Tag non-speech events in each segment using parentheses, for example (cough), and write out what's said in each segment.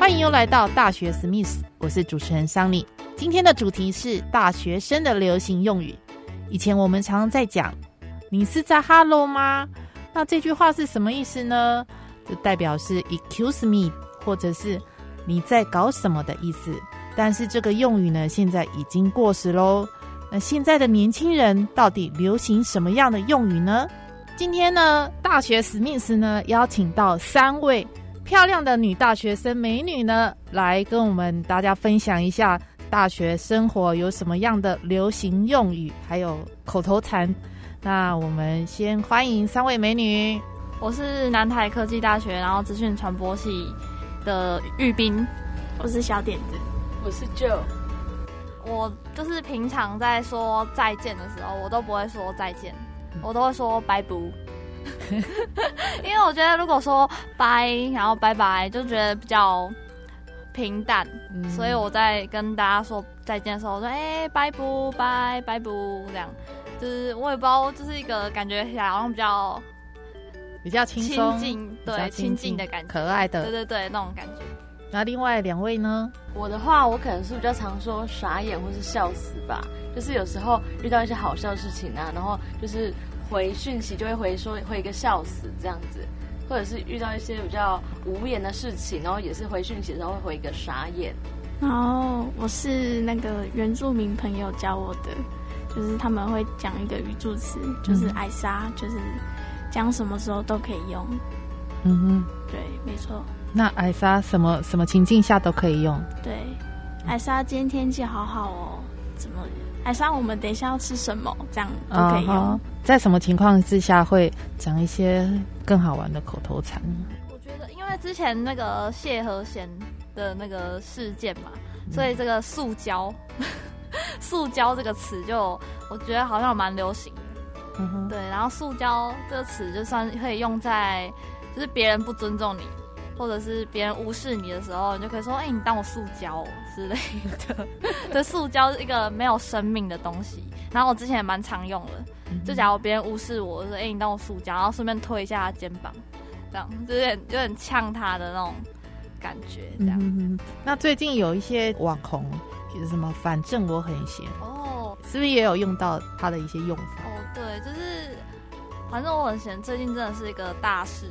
欢迎又来到大学史密斯，我是主持人桑尼。今天的主题是大学生的流行用语。以前我们常常在讲“你是在 Hello 吗？”那这句话是什么意思呢？就代表是 “Excuse me” 或者是“你在搞什么”的意思。但是这个用语呢，现在已经过时喽。那现在的年轻人到底流行什么样的用语呢？今天呢，大学史密斯呢邀请到三位漂亮的女大学生美女呢，来跟我们大家分享一下。大学生活有什么样的流行用语，还有口头禅？那我们先欢迎三位美女。我是南台科技大学，然后资讯传播系的玉斌。我是小点子。我是 Joe。我就是平常在说再见的时候，我都不会说再见，我都会说拜不。(laughs) 因为我觉得如果说拜，然后拜拜，就觉得比较。平淡，所以我在跟大家说再见的时候，我说：“哎，拜不拜拜不，这样，就是我也不知道，就是一个感觉好像比较比较轻松、亲近，对，亲近的感觉，可爱的，对对对，那种感觉。那另外两位呢？我的话，我可能是比较常说傻眼或是笑死吧，就是有时候遇到一些好笑的事情啊，然后就是回讯息就会回说回一个笑死这样子。”或者是遇到一些比较无言的事情，然后也是回讯息，的时候会回一个傻眼。然后我是那个原住民朋友教我的，就是他们会讲一个语助词，就是“艾莎”，就是讲什么时候都可以用。嗯哼，对，没错。那“艾莎”什么什么情境下都可以用？对，“艾莎”今天天气好好哦，怎么？艾莎，我们等一下要吃什么？这样都可以用。在什么情况之下会讲一些更好玩的口头禅？我觉得，因为之前那个谢和弦的那个事件嘛，所以这个“塑胶”“ (laughs) 塑胶”这个词就我觉得好像蛮流行的。嗯哼。对，然后“塑胶”这个词就算可以用在，就是别人不尊重你。或者是别人无视你的时候，你就可以说：“哎，你当我塑胶之类的。”这 (laughs) 塑胶是一个没有生命的东西。然后我之前也蛮常用的，就假如别人无视我，说：“哎，你当我塑胶。”然后顺便推一下他肩膀，这样就有点有点呛他的那种感觉。这样。那最近有一些网红，是什么？反正我很闲哦，是不是也有用到他的一些用法？哦，对，就是反正我很闲。最近真的是一个大事。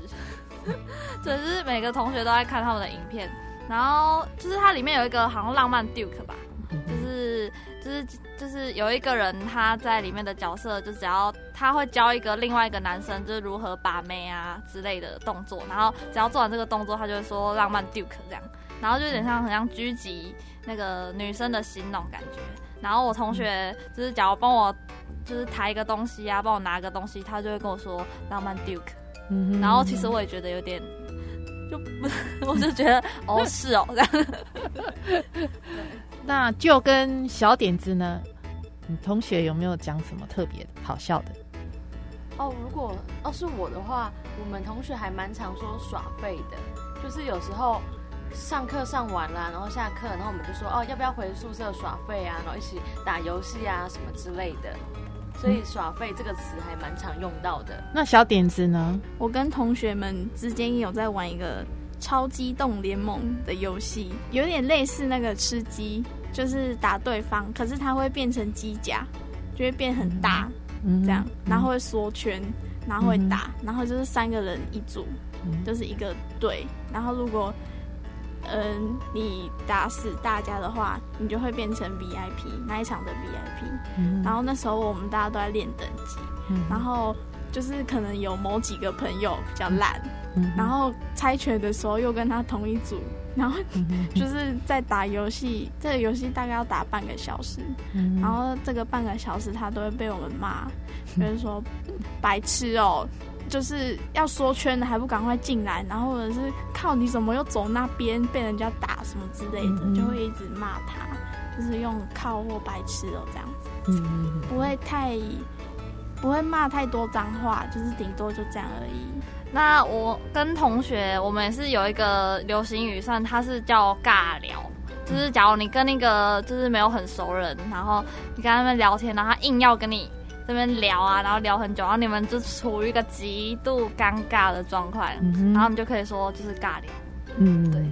对，(laughs) 就是每个同学都在看他们的影片，然后就是它里面有一个好像浪漫 Duke 吧，就是就是就是有一个人他在里面的角色，就只要他会教一个另外一个男生就是如何把妹啊之类的动作，然后只要做完这个动作，他就会说浪漫 Duke 这样，然后就有点像很像狙击那个女生的心那种感觉。然后我同学就是假如帮我就是抬一个东西啊，帮我拿个东西，他就会跟我说浪漫 Duke。然后其实我也觉得有点，就不，(laughs) 我就觉得哦 (laughs) 是哦这样。(laughs) 那就跟小点子呢，你同学有没有讲什么特别好笑的？哦，如果要是我的话，我们同学还蛮常说耍废的，就是有时候上课上完了，然后下课，然后我们就说哦要不要回宿舍耍废啊，然后一起打游戏啊什么之类的。所以“耍废”这个词还蛮常用到的。那小点子呢？我跟同学们之间也有在玩一个超机动联盟的游戏，有点类似那个吃鸡，就是打对方，可是它会变成机甲，就会变很大，这样，然后会缩圈，然后会打，然后就是三个人一组，就是一个队，然后如果。嗯，你打死大家的话，你就会变成 VIP 那一场的 VIP。然后那时候我们大家都在练等级，然后就是可能有某几个朋友比较烂，然后猜拳的时候又跟他同一组，然后就是在打游戏，这个游戏大概要打半个小时，然后这个半个小时他都会被我们骂，(laughs) 就是说白痴哦。就是要缩圈的还不赶快进来，然后或者是靠你怎么又走那边被人家打什么之类的，就会一直骂他，就是用靠或白痴哦这样子，不会太不会骂太多脏话，就是顶多就这样而已。那我跟同学，我们也是有一个流行语，算它是叫尬聊，就是假如你跟那个就是没有很熟人，然后你跟他们聊天，然后他硬要跟你这边聊啊，然后聊很久，然后你们就处于一个极度尴尬的状况，然后你就可以说就是尬聊。嗯。对。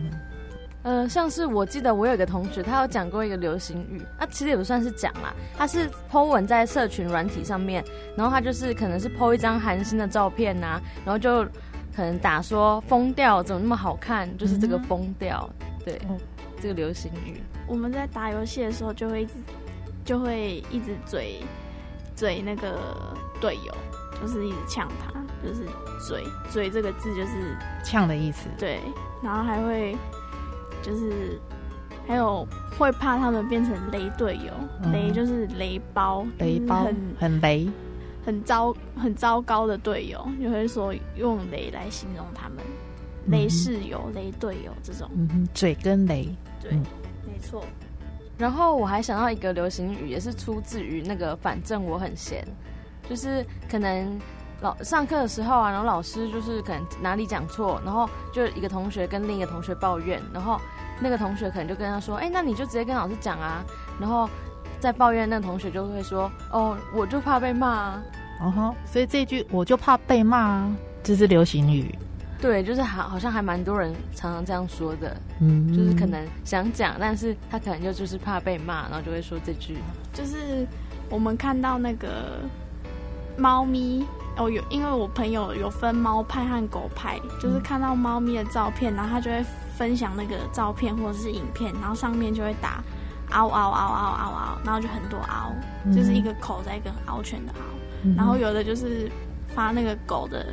呃，像是我记得我有一个同学，他有讲过一个流行语，啊，其实也不算是讲啦，他是 po 文在社群软体上面，然后他就是可能是 po 一张韩星的照片呐、然后就可能打说疯掉怎么那么好看，就是这个疯掉，对哦，这个流行语。我们在打游戏的时候就会一直就会一直嘴嘴那个队友，就是一直呛他，就是嘴嘴这个字就是呛的意思。对，然后还会就是还有会怕他们变成雷队友，嗯。雷就是雷包，雷包就是很很雷，很糟很糟糕的队友，就会说用雷来形容他们，雷室友、雷队友这种，嗯哼，嘴跟雷，对，嗯。没错。然后我还想到一个流行语，也是出自于那个反正我很闲，就是可能老上课的时候啊，然后老师就是可能哪里讲错，然后就一个同学跟另一个同学抱怨，然后那个同学可能就跟他说，哎，那你就直接跟老师讲啊，然后在抱怨那个同学就会说，哦，我就怕被骂啊，哦吼，所以这句我就怕被骂啊，这是流行语。对，就是好好像还蛮多人常常这样说的，嗯，就是可能想讲，但是他可能就就是怕被骂，然后就会说这句。就是我们看到那个猫咪哦，有因为我朋友有分猫派和狗派，就是看到猫咪的照片，然后他就会分享那个照片或者是影片，然后上面就会打嗷嗷嗷嗷嗷嗷，然后就很多嗷，就是一个口在一个獒犬的嗷，嗯，然后有的就是发那个狗的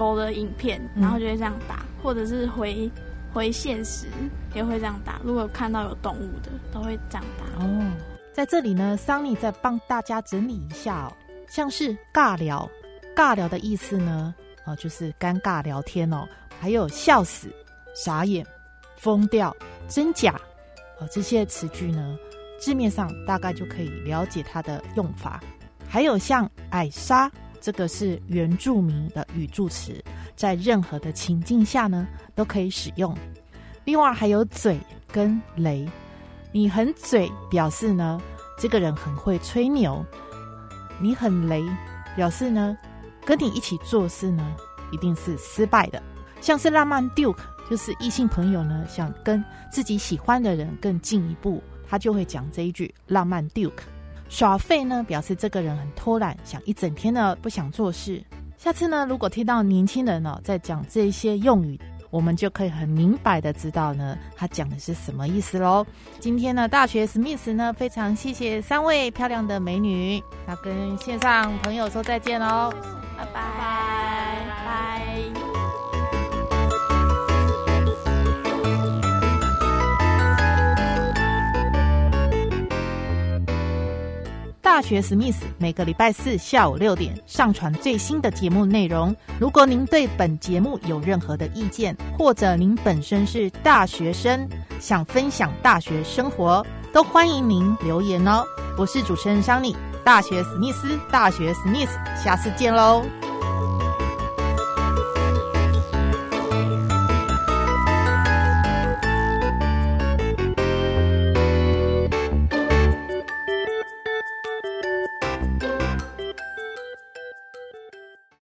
狗的影片，嗯然后就会这样打，或者是回回现实也会这样打，如果看到有动物的都会这样打。哦，在这里呢，桑尼再帮大家整理一下哦，像是尬聊，尬聊的意思呢，哦，就是尴尬聊天哦，还有笑死、傻眼、疯掉、真假，哦，这些词句呢，字面上大概就可以了解它的用法。还有像矮莎，这个是原住民的语助词，在任何的情境下呢都可以使用。另外还有嘴跟雷，你很嘴表示呢，这个人很会吹牛；你很雷表示呢，跟你一起做事呢，一定是失败的。像是浪漫 Duke，就是异性朋友呢想跟自己喜欢的人更进一步，他就会讲这一句浪漫 Duke。耍废呢，表示这个人很偷懒，想一整天呢不想做事。下次呢，如果听到年轻人呢在讲这些用语，我们就可以很明白的知道呢，他讲的是什么意思喽。今天呢，大学史密斯呢，非常谢谢三位漂亮的美女，要跟线上朋友说再见喽。拜拜大学史密斯每个礼拜四下午六点上传最新的节目内容。如果您对本节目有任何的意见，或者您本身是大学生，想分享大学生活，都欢迎您留言哦。我是主持人桑尼，大学史密斯，大学史密斯，下次见喽。